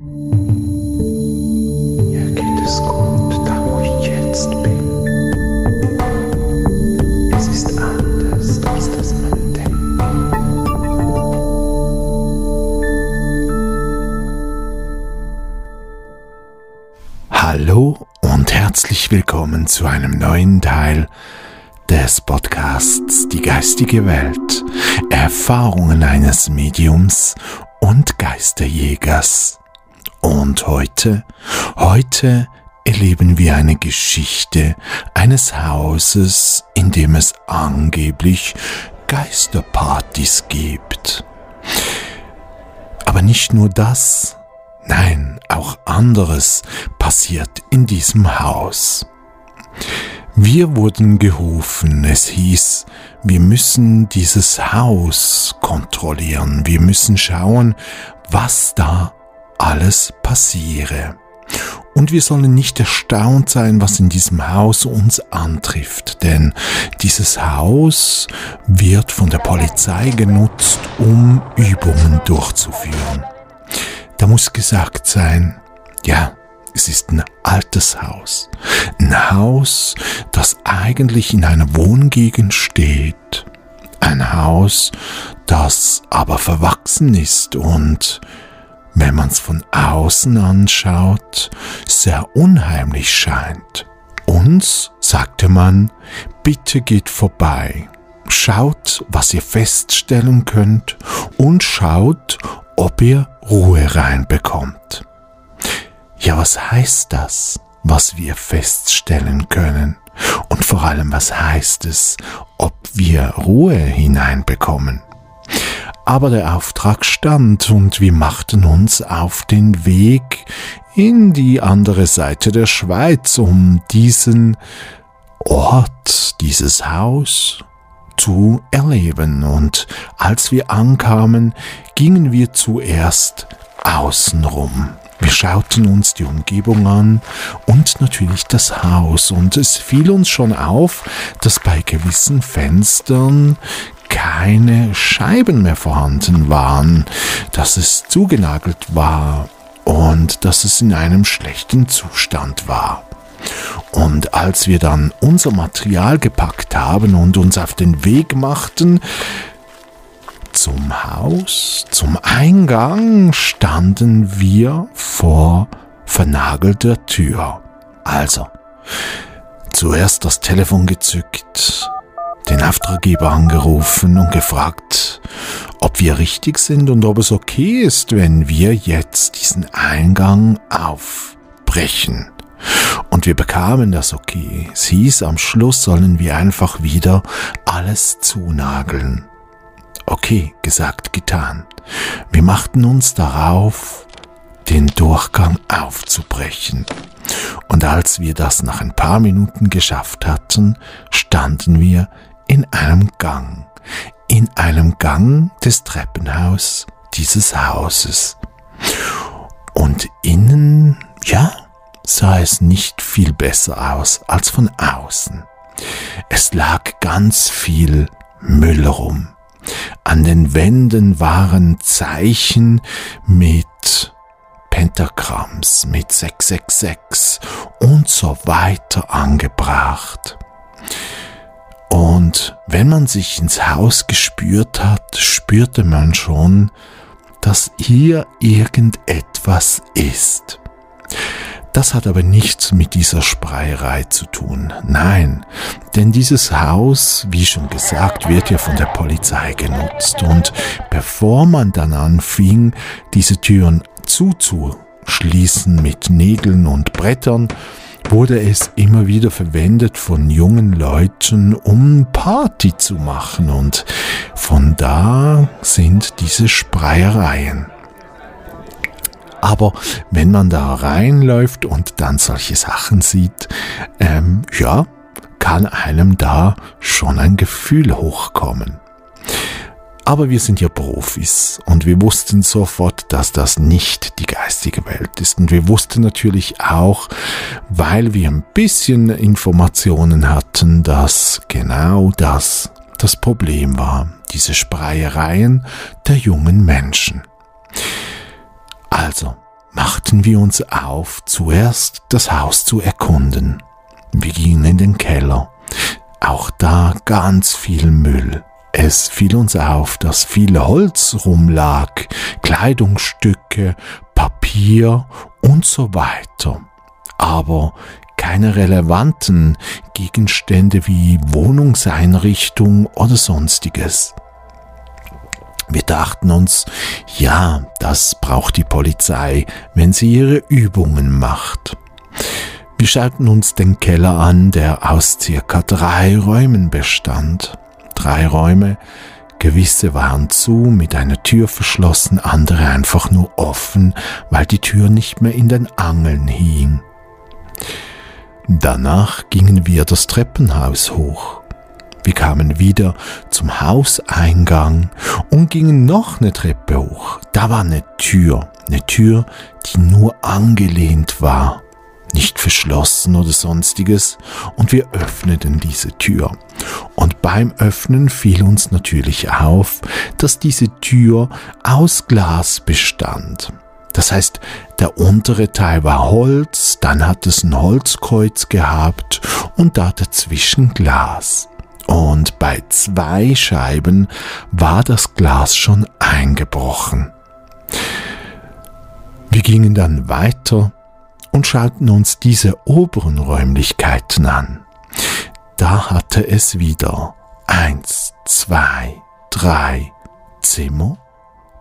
Mir geht es gut, da wo ich jetzt bin. Es ist anders, als das man denkt. Hallo und herzlich willkommen zu einem neuen Teil des Podcasts Die geistige Welt. Erfahrungen eines Mediums und Geisterjägers. Und heute, heute erleben wir eine Geschichte eines Hauses, in dem es angeblich Geisterpartys gibt. Aber nicht nur das, nein, auch anderes passiert in diesem Haus. Wir wurden gerufen, es hieß, wir müssen dieses Haus kontrollieren, wir müssen schauen, was da alles passiere. Und wir sollen nicht erstaunt sein, was in diesem Haus uns antrifft, denn dieses Haus wird von der Polizei genutzt, um Übungen durchzuführen. Da muss gesagt sein, ja, es ist ein altes Haus. Ein Haus, das eigentlich in einer Wohngegend steht. Ein Haus, das aber verwachsen ist und, wenn man es von außen anschaut, sehr unheimlich scheint. Uns sagte man, bitte geht vorbei, schaut, was ihr feststellen könnt und schaut, ob ihr Ruhe reinbekommt. Ja, was heißt das, was wir feststellen können? Und vor allem, was heißt es, ob wir Ruhe hineinbekommen? Aber der Auftrag stand und wir machten uns auf den Weg in die andere Seite der Schweiz, um diesen Ort, dieses Haus zu erleben. Und als wir ankamen, gingen wir zuerst außenrum. Wir schauten uns die Umgebung an und natürlich das Haus und es fiel uns schon auf, dass bei gewissen Fenstern keine Scheiben mehr vorhanden waren, dass es zugenagelt war und dass es in einem schlechten Zustand war. Und als wir dann unser Material gepackt haben und uns auf den Weg machten, zum Haus, zum Eingang standen wir vor vernagelter Tür. Also, zuerst das Telefon gezückt, den Auftraggeber angerufen und gefragt, ob wir richtig sind und ob es okay ist, wenn wir jetzt diesen Eingang aufbrechen. Und wir bekamen das okay. Es hieß, am Schluss sollen wir einfach wieder alles zunageln. Okay, gesagt, getan. Wir machten uns darauf, den Durchgang aufzubrechen. Und als wir das nach ein paar Minuten geschafft hatten, standen wir in einem Gang, in einem Gang des Treppenhaus dieses Hauses. Und innen, ja, sah es nicht viel besser aus als von außen. Es lag ganz viel Müll rum. An den Wänden waren Zeichen mit Pentagramms, mit 666 und so weiter angebracht. Und wenn man sich ins Haus gespürt hat, spürte man schon, dass hier irgendetwas ist. Das hat aber nichts mit dieser Spreierei zu tun. Nein, denn dieses Haus, wie schon gesagt, wird ja von der Polizei genutzt. Und bevor man dann anfing, diese Türen zuzuschließen mit Nägeln und Brettern, wurde es immer wieder verwendet von jungen Leuten, um Party zu machen. Und von da sind diese Spreiereien. Aber wenn man da reinläuft und dann solche Sachen sieht, ähm, ja, kann einem da schon ein Gefühl hochkommen. Aber wir sind ja Profis und wir wussten sofort, dass das nicht die geistige Welt ist. Und wir wussten natürlich auch, weil wir ein bisschen Informationen hatten, dass genau das das Problem war. Diese Spreiereien der jungen Menschen. Also, machten wir uns auf, zuerst das Haus zu erkunden. Wir gingen in den Keller. Auch da ganz viel Müll. Es fiel uns auf, dass viel Holz rumlag, Kleidungsstücke, Papier und so weiter. Aber keine relevanten Gegenstände wie Wohnungseinrichtung oder sonstiges. Wir dachten uns, ja, das braucht die Polizei, wenn sie ihre Übungen macht. Wir schauten uns den Keller an, der aus circa drei Räumen bestand. Drei Räume, gewisse waren zu, mit einer Tür verschlossen, andere einfach nur offen, weil die Tür nicht mehr in den Angeln hing. Danach gingen wir das Treppenhaus hoch. Wir kamen wieder zum Hauseingang und gingen noch eine Treppe hoch. Da war eine Tür, eine Tür, die nur angelehnt war, nicht verschlossen oder sonstiges, und wir öffneten diese Tür. Und beim Öffnen fiel uns natürlich auf, dass diese Tür aus Glas bestand. Das heißt, der untere Teil war Holz, dann hat es ein Holzkreuz gehabt und da dazwischen Glas. Und bei zwei Scheiben war das Glas schon eingebrochen. Wir gingen dann weiter und schauten uns diese oberen Räumlichkeiten an. Da hatte es wieder eins, zwei, drei Zimmer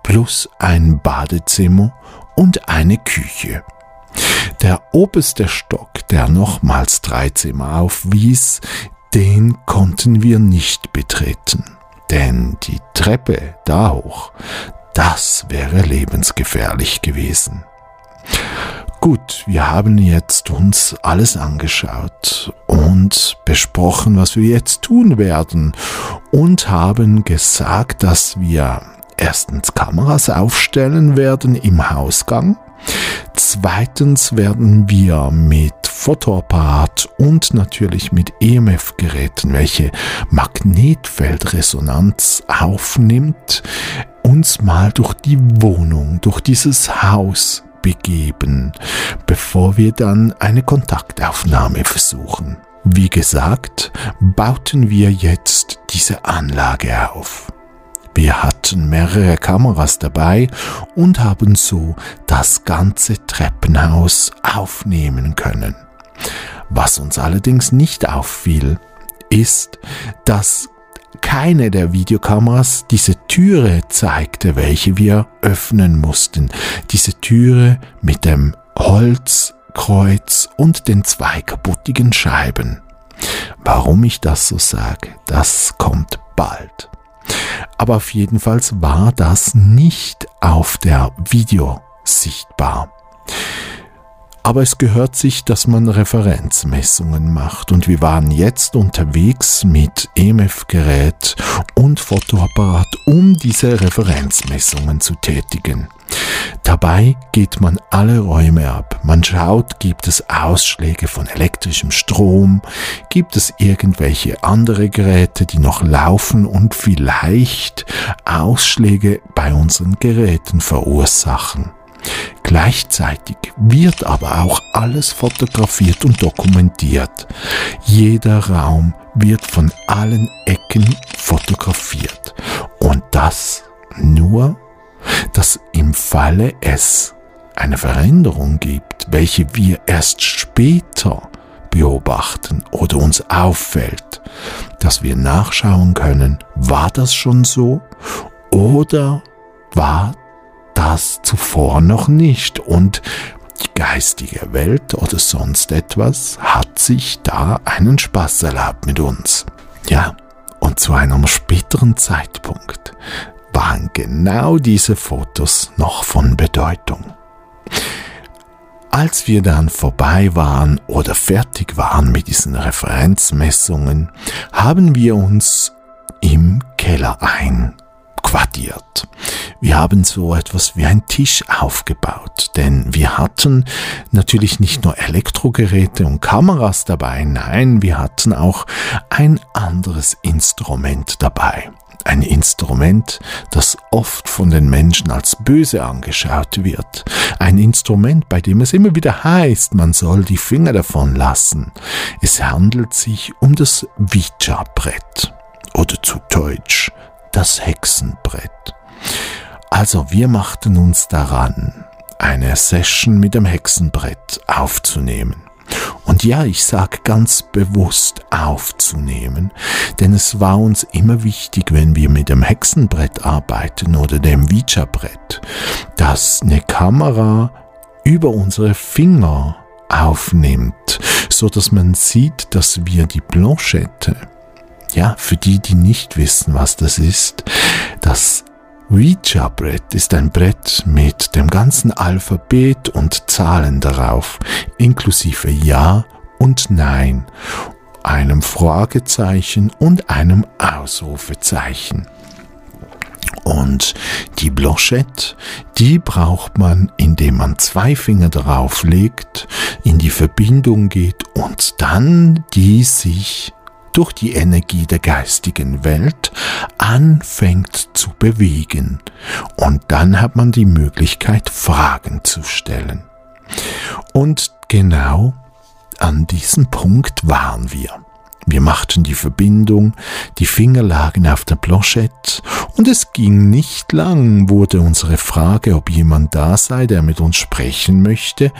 plus ein Badezimmer und eine Küche. Der oberste Stock, der nochmals drei Zimmer aufwies, den konnten wir nicht betreten, denn die Treppe da hoch, das wäre lebensgefährlich gewesen. Gut, wir haben jetzt uns alles angeschaut und besprochen, was wir jetzt tun werden und haben gesagt, dass wir erstens Kameras aufstellen werden im Hausgang. Zweitens werden wir mit Fotoapparat und natürlich mit EMF-Geräten, welche Magnetfeldresonanz aufnimmt, uns mal durch die Wohnung, durch dieses Haus begeben, bevor wir dann eine Kontaktaufnahme versuchen. Wie gesagt, bauten wir jetzt diese Anlage auf. Wir hatten mehrere Kameras dabei und haben so das ganze Treppenhaus aufnehmen können. Was uns allerdings nicht auffiel, ist, dass keine der Videokameras diese Türe zeigte, welche wir öffnen mussten. Diese Türe mit dem Holzkreuz und den zwei kaputtigen Scheiben. Warum ich das so sage, das kommt bald. Aber auf jeden Fall war das nicht auf der Video sichtbar. Aber es gehört sich, dass man Referenzmessungen macht und wir waren jetzt unterwegs mit EMF-Gerät und Fotoapparat, um diese Referenzmessungen zu tätigen. Dabei geht man alle Räume ab. Man schaut, gibt es Ausschläge von elektrischem Strom, gibt es irgendwelche andere Geräte, die noch laufen und vielleicht Ausschläge bei unseren Geräten verursachen. Gleichzeitig wird aber auch alles fotografiert und dokumentiert. Jeder Raum wird von allen Ecken fotografiert. Und das nur, dass im Falle es eine Veränderung gibt, welche wir erst später beobachten oder uns auffällt, dass wir nachschauen können, war das schon so oder war das zuvor noch nicht und die geistige Welt oder sonst etwas hat sich da einen Spaß erlaubt mit uns. Ja, und zu einem späteren Zeitpunkt waren genau diese Fotos noch von Bedeutung. Als wir dann vorbei waren oder fertig waren mit diesen Referenzmessungen, haben wir uns im Keller ein quartiert. Wir haben so etwas wie ein Tisch aufgebaut, denn wir hatten natürlich nicht nur Elektrogeräte und Kameras dabei, nein, wir hatten auch ein anderes Instrument dabei. Ein Instrument, das oft von den Menschen als böse angeschaut wird. Ein Instrument, bei dem es immer wieder heißt, man soll die Finger davon lassen. Es handelt sich um das Ouija-Brett oder zu Deutsch das Hexenbrett. Also wir machten uns daran, eine Session mit dem Hexenbrett aufzunehmen. Und ja, ich sage ganz bewusst aufzunehmen, denn es war uns immer wichtig, wenn wir mit dem Hexenbrett arbeiten oder dem Ouija-Brett, dass eine Kamera über unsere Finger aufnimmt, so dass man sieht, dass wir die Blanchette, ja, für die, die nicht wissen, was das ist, das Ouija-Brett ist ein Brett mit dem ganzen Alphabet und Zahlen darauf, inklusive Ja und Nein, einem Fragezeichen und einem Ausrufezeichen. Und die Blochette, die braucht man, indem man zwei Finger darauf legt, in die Verbindung geht und dann die sich durch die Energie der geistigen Welt anfängt zu bewegen. Und dann hat man die Möglichkeit, Fragen zu stellen. Und genau an diesem Punkt waren wir. Wir machten die Verbindung, die Finger lagen auf der Planchette und es ging nicht lang, wurde unsere Frage, ob jemand da sei, der mit uns sprechen möchte,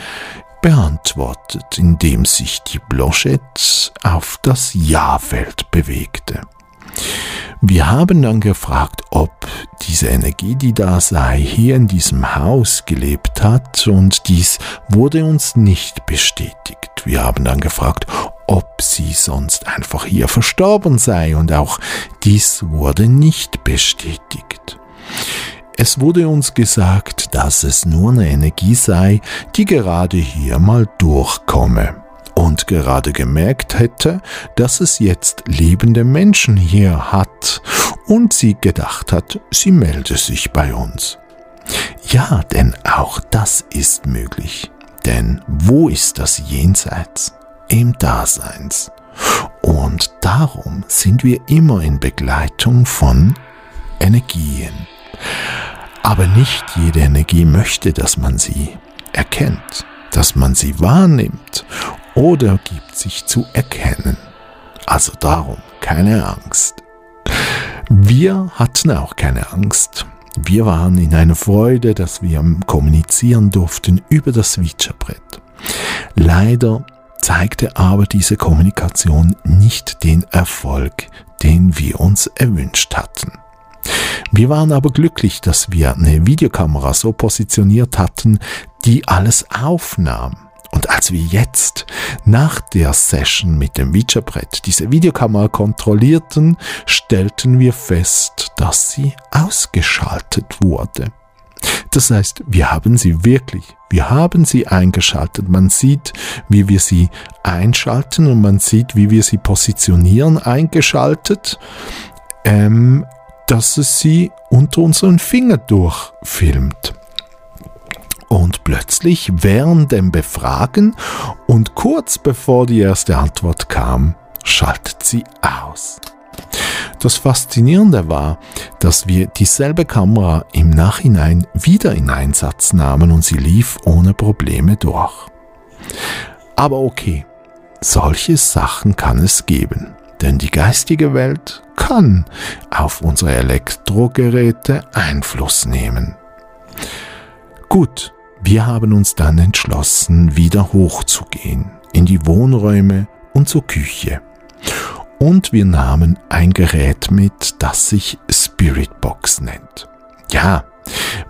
beantwortet, indem sich die Blochette auf das Ja-Feld bewegte. Wir haben dann gefragt, ob diese Energie, die da sei, hier in diesem Haus gelebt hat und dies wurde uns nicht bestätigt. Wir haben dann gefragt, ob sie sonst einfach hier verstorben sei und auch dies wurde nicht bestätigt. Es wurde uns gesagt, dass es nur eine Energie sei, die gerade hier mal durchkomme und gerade gemerkt hätte, dass es jetzt lebende Menschen hier hat und sie gedacht hat, sie melde sich bei uns. Ja, denn auch das ist möglich. Denn wo ist das Jenseits? Im Daseins. Und darum sind wir immer in Begleitung von Energien. Aber nicht jede Energie möchte, dass man sie erkennt, dass man sie wahrnimmt oder gibt sich zu erkennen. Also darum keine Angst. Wir hatten auch keine Angst. Wir waren in einer Freude, dass wir kommunizieren durften über das Ouija-Brett. Leider zeigte aber diese Kommunikation nicht den Erfolg, den wir uns erwünscht hatten. Wir waren aber glücklich, dass wir eine Videokamera so positioniert hatten, die alles aufnahm. Und als wir jetzt nach der Session mit dem Ouija-Brett diese Videokamera kontrollierten, stellten wir fest, dass sie ausgeschaltet wurde. Das heißt, wir haben sie wirklich, wir haben sie eingeschaltet. Man sieht, wie wir sie einschalten und man sieht, wie wir sie positionieren eingeschaltet. Ähm, dass es sie unter unseren Finger durchfilmt. Und plötzlich während dem Befragen und kurz bevor die erste Antwort kam, schaltet sie aus. Das Faszinierende war, dass wir dieselbe Kamera im Nachhinein wieder in Einsatz nahmen und sie lief ohne Probleme durch. Aber okay, solche Sachen kann es geben. Denn die geistige Welt kann auf unsere Elektrogeräte Einfluss nehmen. Gut, wir haben uns dann entschlossen, wieder hochzugehen, in die Wohnräume und zur Küche. Und wir nahmen ein Gerät mit, das sich Spiritbox nennt. Ja,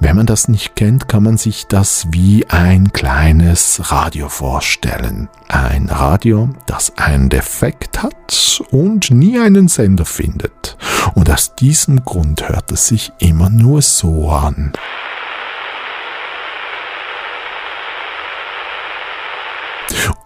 wenn man das nicht kennt, kann man sich das wie ein kleines Radio vorstellen. Ein Radio, das einen Defekt hat und nie einen Sender findet. Und aus diesem Grund hört es sich immer nur so an.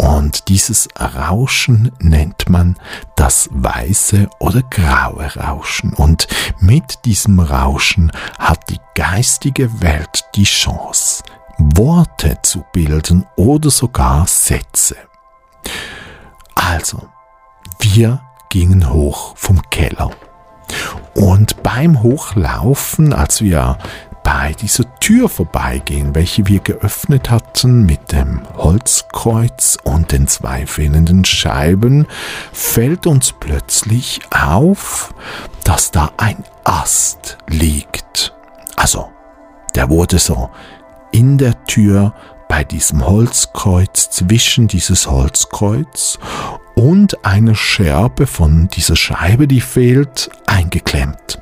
Und dieses Rauschen nennt man das weiße oder graue Rauschen. Und mit diesem Rauschen hat die geistige Welt die Chance, Worte zu bilden oder sogar Sätze. Also, wir gingen hoch vom Keller. Und beim Hochlaufen, als wir bei dieser Tür vorbeigehen, welche wir geöffnet hatten mit dem Holzkreuz und den zwei fehlenden Scheiben, fällt uns plötzlich auf, dass da ein Ast liegt. Also, der wurde so in der Tür bei diesem Holzkreuz, zwischen dieses Holzkreuz und eine Scherbe von dieser Scheibe, die fehlt, eingeklemmt.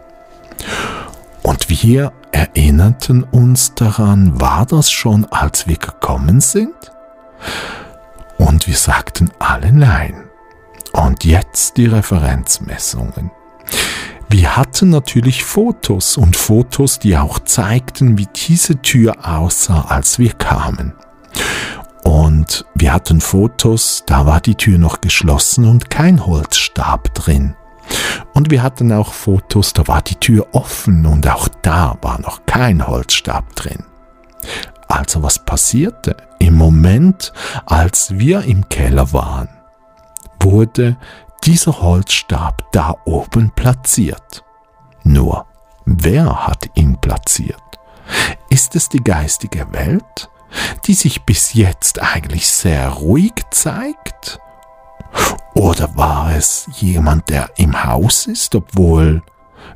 Und wir erinnerten uns daran, war das schon, als wir gekommen sind? Und wir sagten alle nein. Und jetzt die Referenzmessungen. Wir hatten natürlich Fotos und Fotos, die auch zeigten, wie diese Tür aussah, als wir kamen. Und wir hatten Fotos, da war die Tür noch geschlossen und kein Holzstab drin. Und wir hatten auch Fotos, da war die Tür offen und auch da war noch kein Holzstab drin. Also was passierte? Im Moment, als wir im Keller waren, wurde dieser Holzstab da oben platziert. Nur, wer hat ihn platziert? Ist es die geistige Welt, die sich bis jetzt eigentlich sehr ruhig zeigt? Oder war es jemand, der im Haus ist, obwohl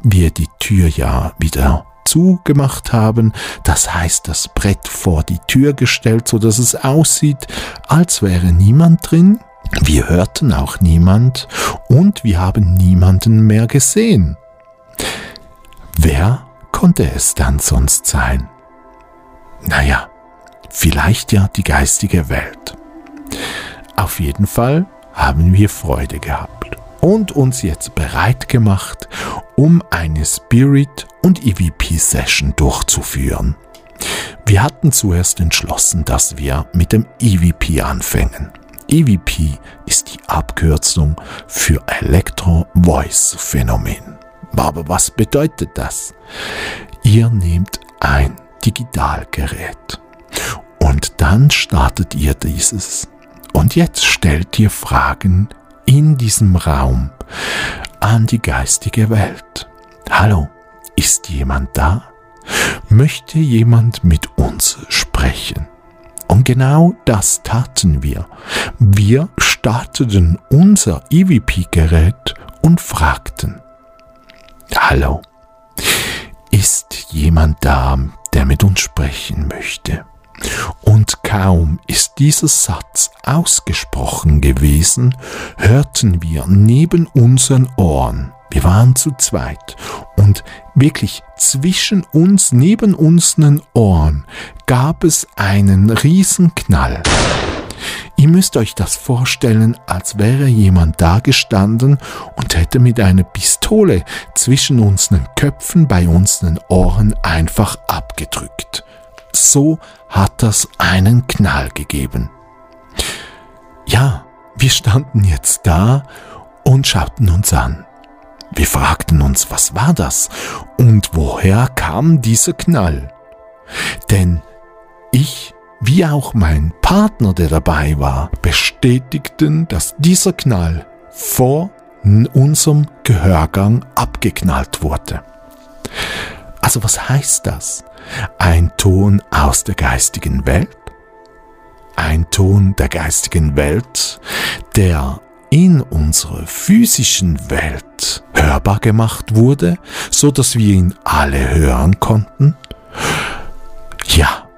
wir die Tür ja wieder zugemacht haben, das heißt das Brett vor die Tür gestellt, so dass es aussieht, als wäre niemand drin. Wir hörten auch niemand und wir haben niemanden mehr gesehen. Wer konnte es dann sonst sein? Naja, vielleicht ja die geistige Welt. Auf jeden Fall haben wir Freude gehabt und uns jetzt bereit gemacht, um eine Spirit- und EVP-Session durchzuführen. Wir hatten zuerst entschlossen, dass wir mit dem EVP anfangen. EVP ist die Abkürzung für Elektro-Voice-Phänomen. Aber was bedeutet das? Ihr nehmt ein Digitalgerät und dann startet ihr dieses und jetzt stellt ihr Fragen in diesem Raum an die geistige Welt. Hallo, ist jemand da? Möchte jemand mit uns sprechen? Und genau das taten wir. Wir starteten unser EVP-Gerät und fragten, Hallo, ist jemand da, der mit uns sprechen möchte? Und kaum ist dieser Satz ausgesprochen gewesen, hörten wir neben unseren Ohren, wir waren zu zweit, und wirklich zwischen uns, neben unseren Ohren, gab es einen Riesenknall. Ihr müsst euch das vorstellen, als wäre jemand da gestanden und hätte mit einer Pistole zwischen unseren Köpfen bei unseren Ohren einfach abgedrückt. So hat das einen Knall gegeben. Ja, wir standen jetzt da und schauten uns an. Wir fragten uns, was war das und woher kam dieser Knall? Denn ich, wie auch mein Partner, der dabei war, bestätigten, dass dieser Knall vor unserem Gehörgang abgeknallt wurde. Also was heißt das? Ein Ton aus der geistigen Welt? Ein Ton der geistigen Welt, der in unserer physischen Welt hörbar gemacht wurde, so dass wir ihn alle hören konnten? Ja,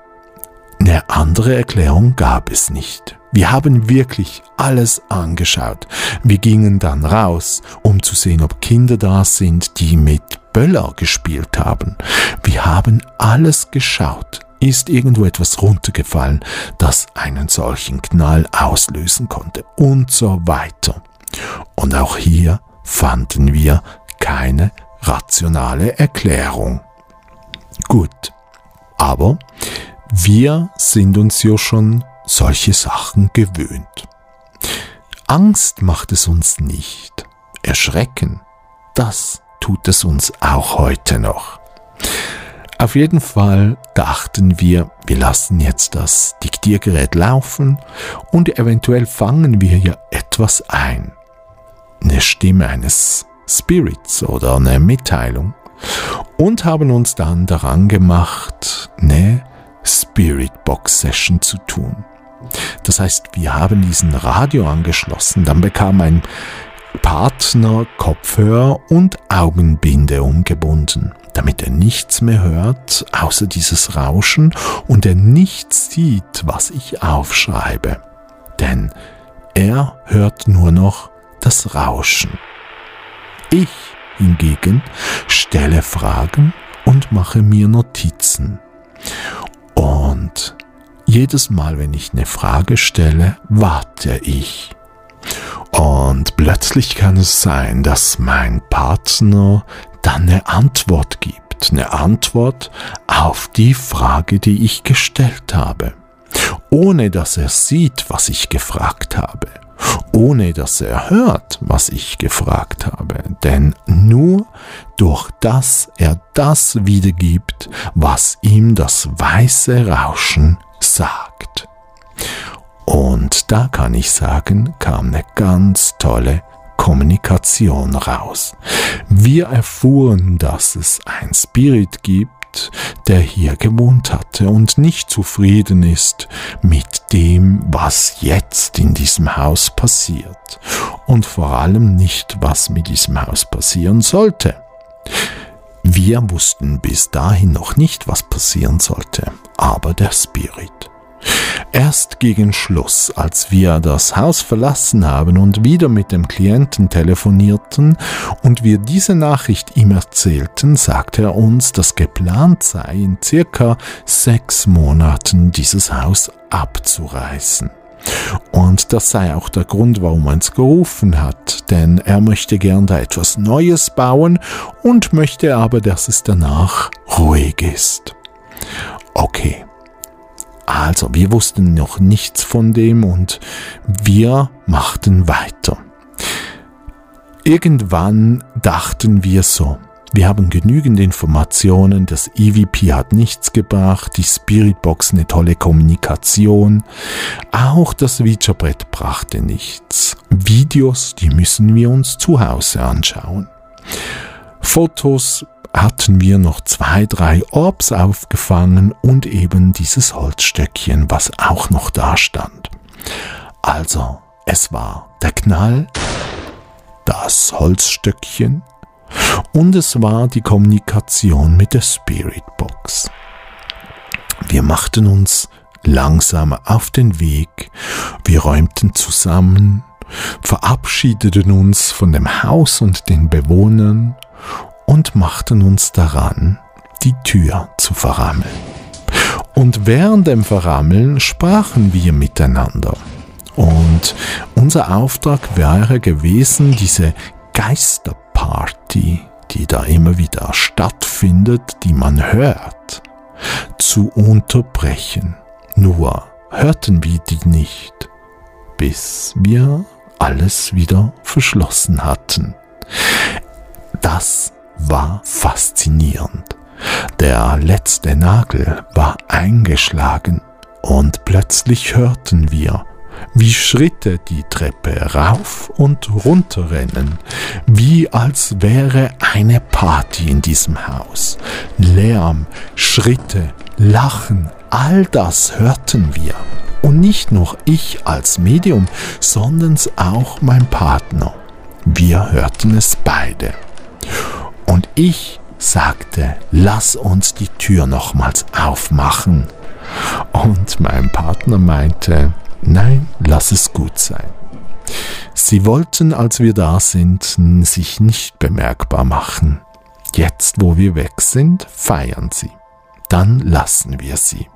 eine andere Erklärung gab es nicht. Wir haben wirklich alles angeschaut. Wir gingen dann raus, um zu sehen, ob Kinder da sind, die mit Böller gespielt haben. Wir haben alles geschaut. Ist irgendwo etwas runtergefallen, das einen solchen Knall auslösen konnte und so weiter. Und auch hier fanden wir keine rationale Erklärung. Gut, aber wir sind uns ja schon solche Sachen gewöhnt. Angst macht es uns nicht. Erschrecken, das tut es uns auch heute noch. Auf jeden Fall dachten wir, wir lassen jetzt das Diktiergerät laufen und eventuell fangen wir ja etwas ein. Eine Stimme eines Spirits oder eine Mitteilung und haben uns dann daran gemacht, eine Spirit Box Session zu tun. Das heißt, wir haben diesen Radio angeschlossen, dann bekam ein Partner Kopfhörer und Augenbinde umgebunden, damit er nichts mehr hört, außer dieses Rauschen und er nichts sieht, was ich aufschreibe. Denn er hört nur noch das Rauschen. Ich hingegen stelle Fragen und mache mir Notizen. Und jedes Mal, wenn ich eine Frage stelle, warte ich. Und plötzlich kann es sein, dass mein Partner dann eine Antwort gibt. Eine Antwort auf die Frage, die ich gestellt habe. Ohne dass er sieht, was ich gefragt habe. Ohne dass er hört, was ich gefragt habe. Denn nur durch das er das wiedergibt, was ihm das weiße Rauschen sagt. Und da kann ich sagen, kam eine ganz tolle Kommunikation raus. Wir erfuhren, dass es ein Spirit gibt, der hier gewohnt hatte und nicht zufrieden ist mit dem, was jetzt in diesem Haus passiert und vor allem nicht, was mit diesem Haus passieren sollte. Wir wussten bis dahin noch nicht, was passieren sollte, aber der Spirit Erst gegen Schluss, als wir das Haus verlassen haben und wieder mit dem Klienten telefonierten und wir diese Nachricht ihm erzählten, sagte er uns, dass geplant sei, in circa sechs Monaten dieses Haus abzureißen. Und das sei auch der Grund, warum er uns gerufen hat, denn er möchte gern da etwas Neues bauen und möchte aber, dass es danach ruhig ist. Okay. Also, wir wussten noch nichts von dem und wir machten weiter. Irgendwann dachten wir so, wir haben genügend Informationen, das EVP hat nichts gebracht, die Spiritbox eine tolle Kommunikation, auch das Videobrett brachte nichts. Videos, die müssen wir uns zu Hause anschauen. Fotos hatten wir noch zwei, drei Orbs aufgefangen und eben dieses Holzstöckchen, was auch noch da stand. Also, es war der Knall, das Holzstöckchen und es war die Kommunikation mit der Spirit Box. Wir machten uns langsam auf den Weg, wir räumten zusammen, verabschiedeten uns von dem Haus und den Bewohnern und machten uns daran, die Tür zu verrammeln. Und während dem Verrammeln sprachen wir miteinander. Und unser Auftrag wäre gewesen, diese Geisterparty, die da immer wieder stattfindet, die man hört, zu unterbrechen. Nur hörten wir die nicht, bis wir alles wieder verschlossen hatten. Das war faszinierend. Der letzte Nagel war eingeschlagen und plötzlich hörten wir, wie Schritte die Treppe rauf und runter rennen, wie als wäre eine Party in diesem Haus. Lärm, Schritte, Lachen, all das hörten wir. Und nicht nur ich als Medium, sondern auch mein Partner. Wir hörten es beide. Und ich sagte, lass uns die Tür nochmals aufmachen. Und mein Partner meinte, nein, lass es gut sein. Sie wollten, als wir da sind, sich nicht bemerkbar machen. Jetzt, wo wir weg sind, feiern sie. Dann lassen wir sie.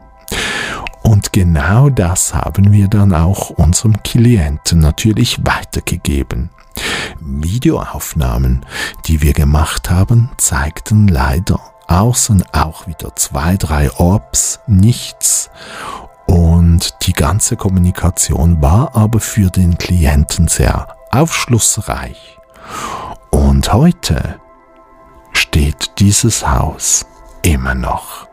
Und genau das haben wir dann auch unserem Klienten natürlich weitergegeben. Videoaufnahmen, die wir gemacht haben, zeigten leider außen auch wieder zwei, drei Orbs, nichts. Und die ganze Kommunikation war aber für den Klienten sehr aufschlussreich. Und heute steht dieses Haus immer noch.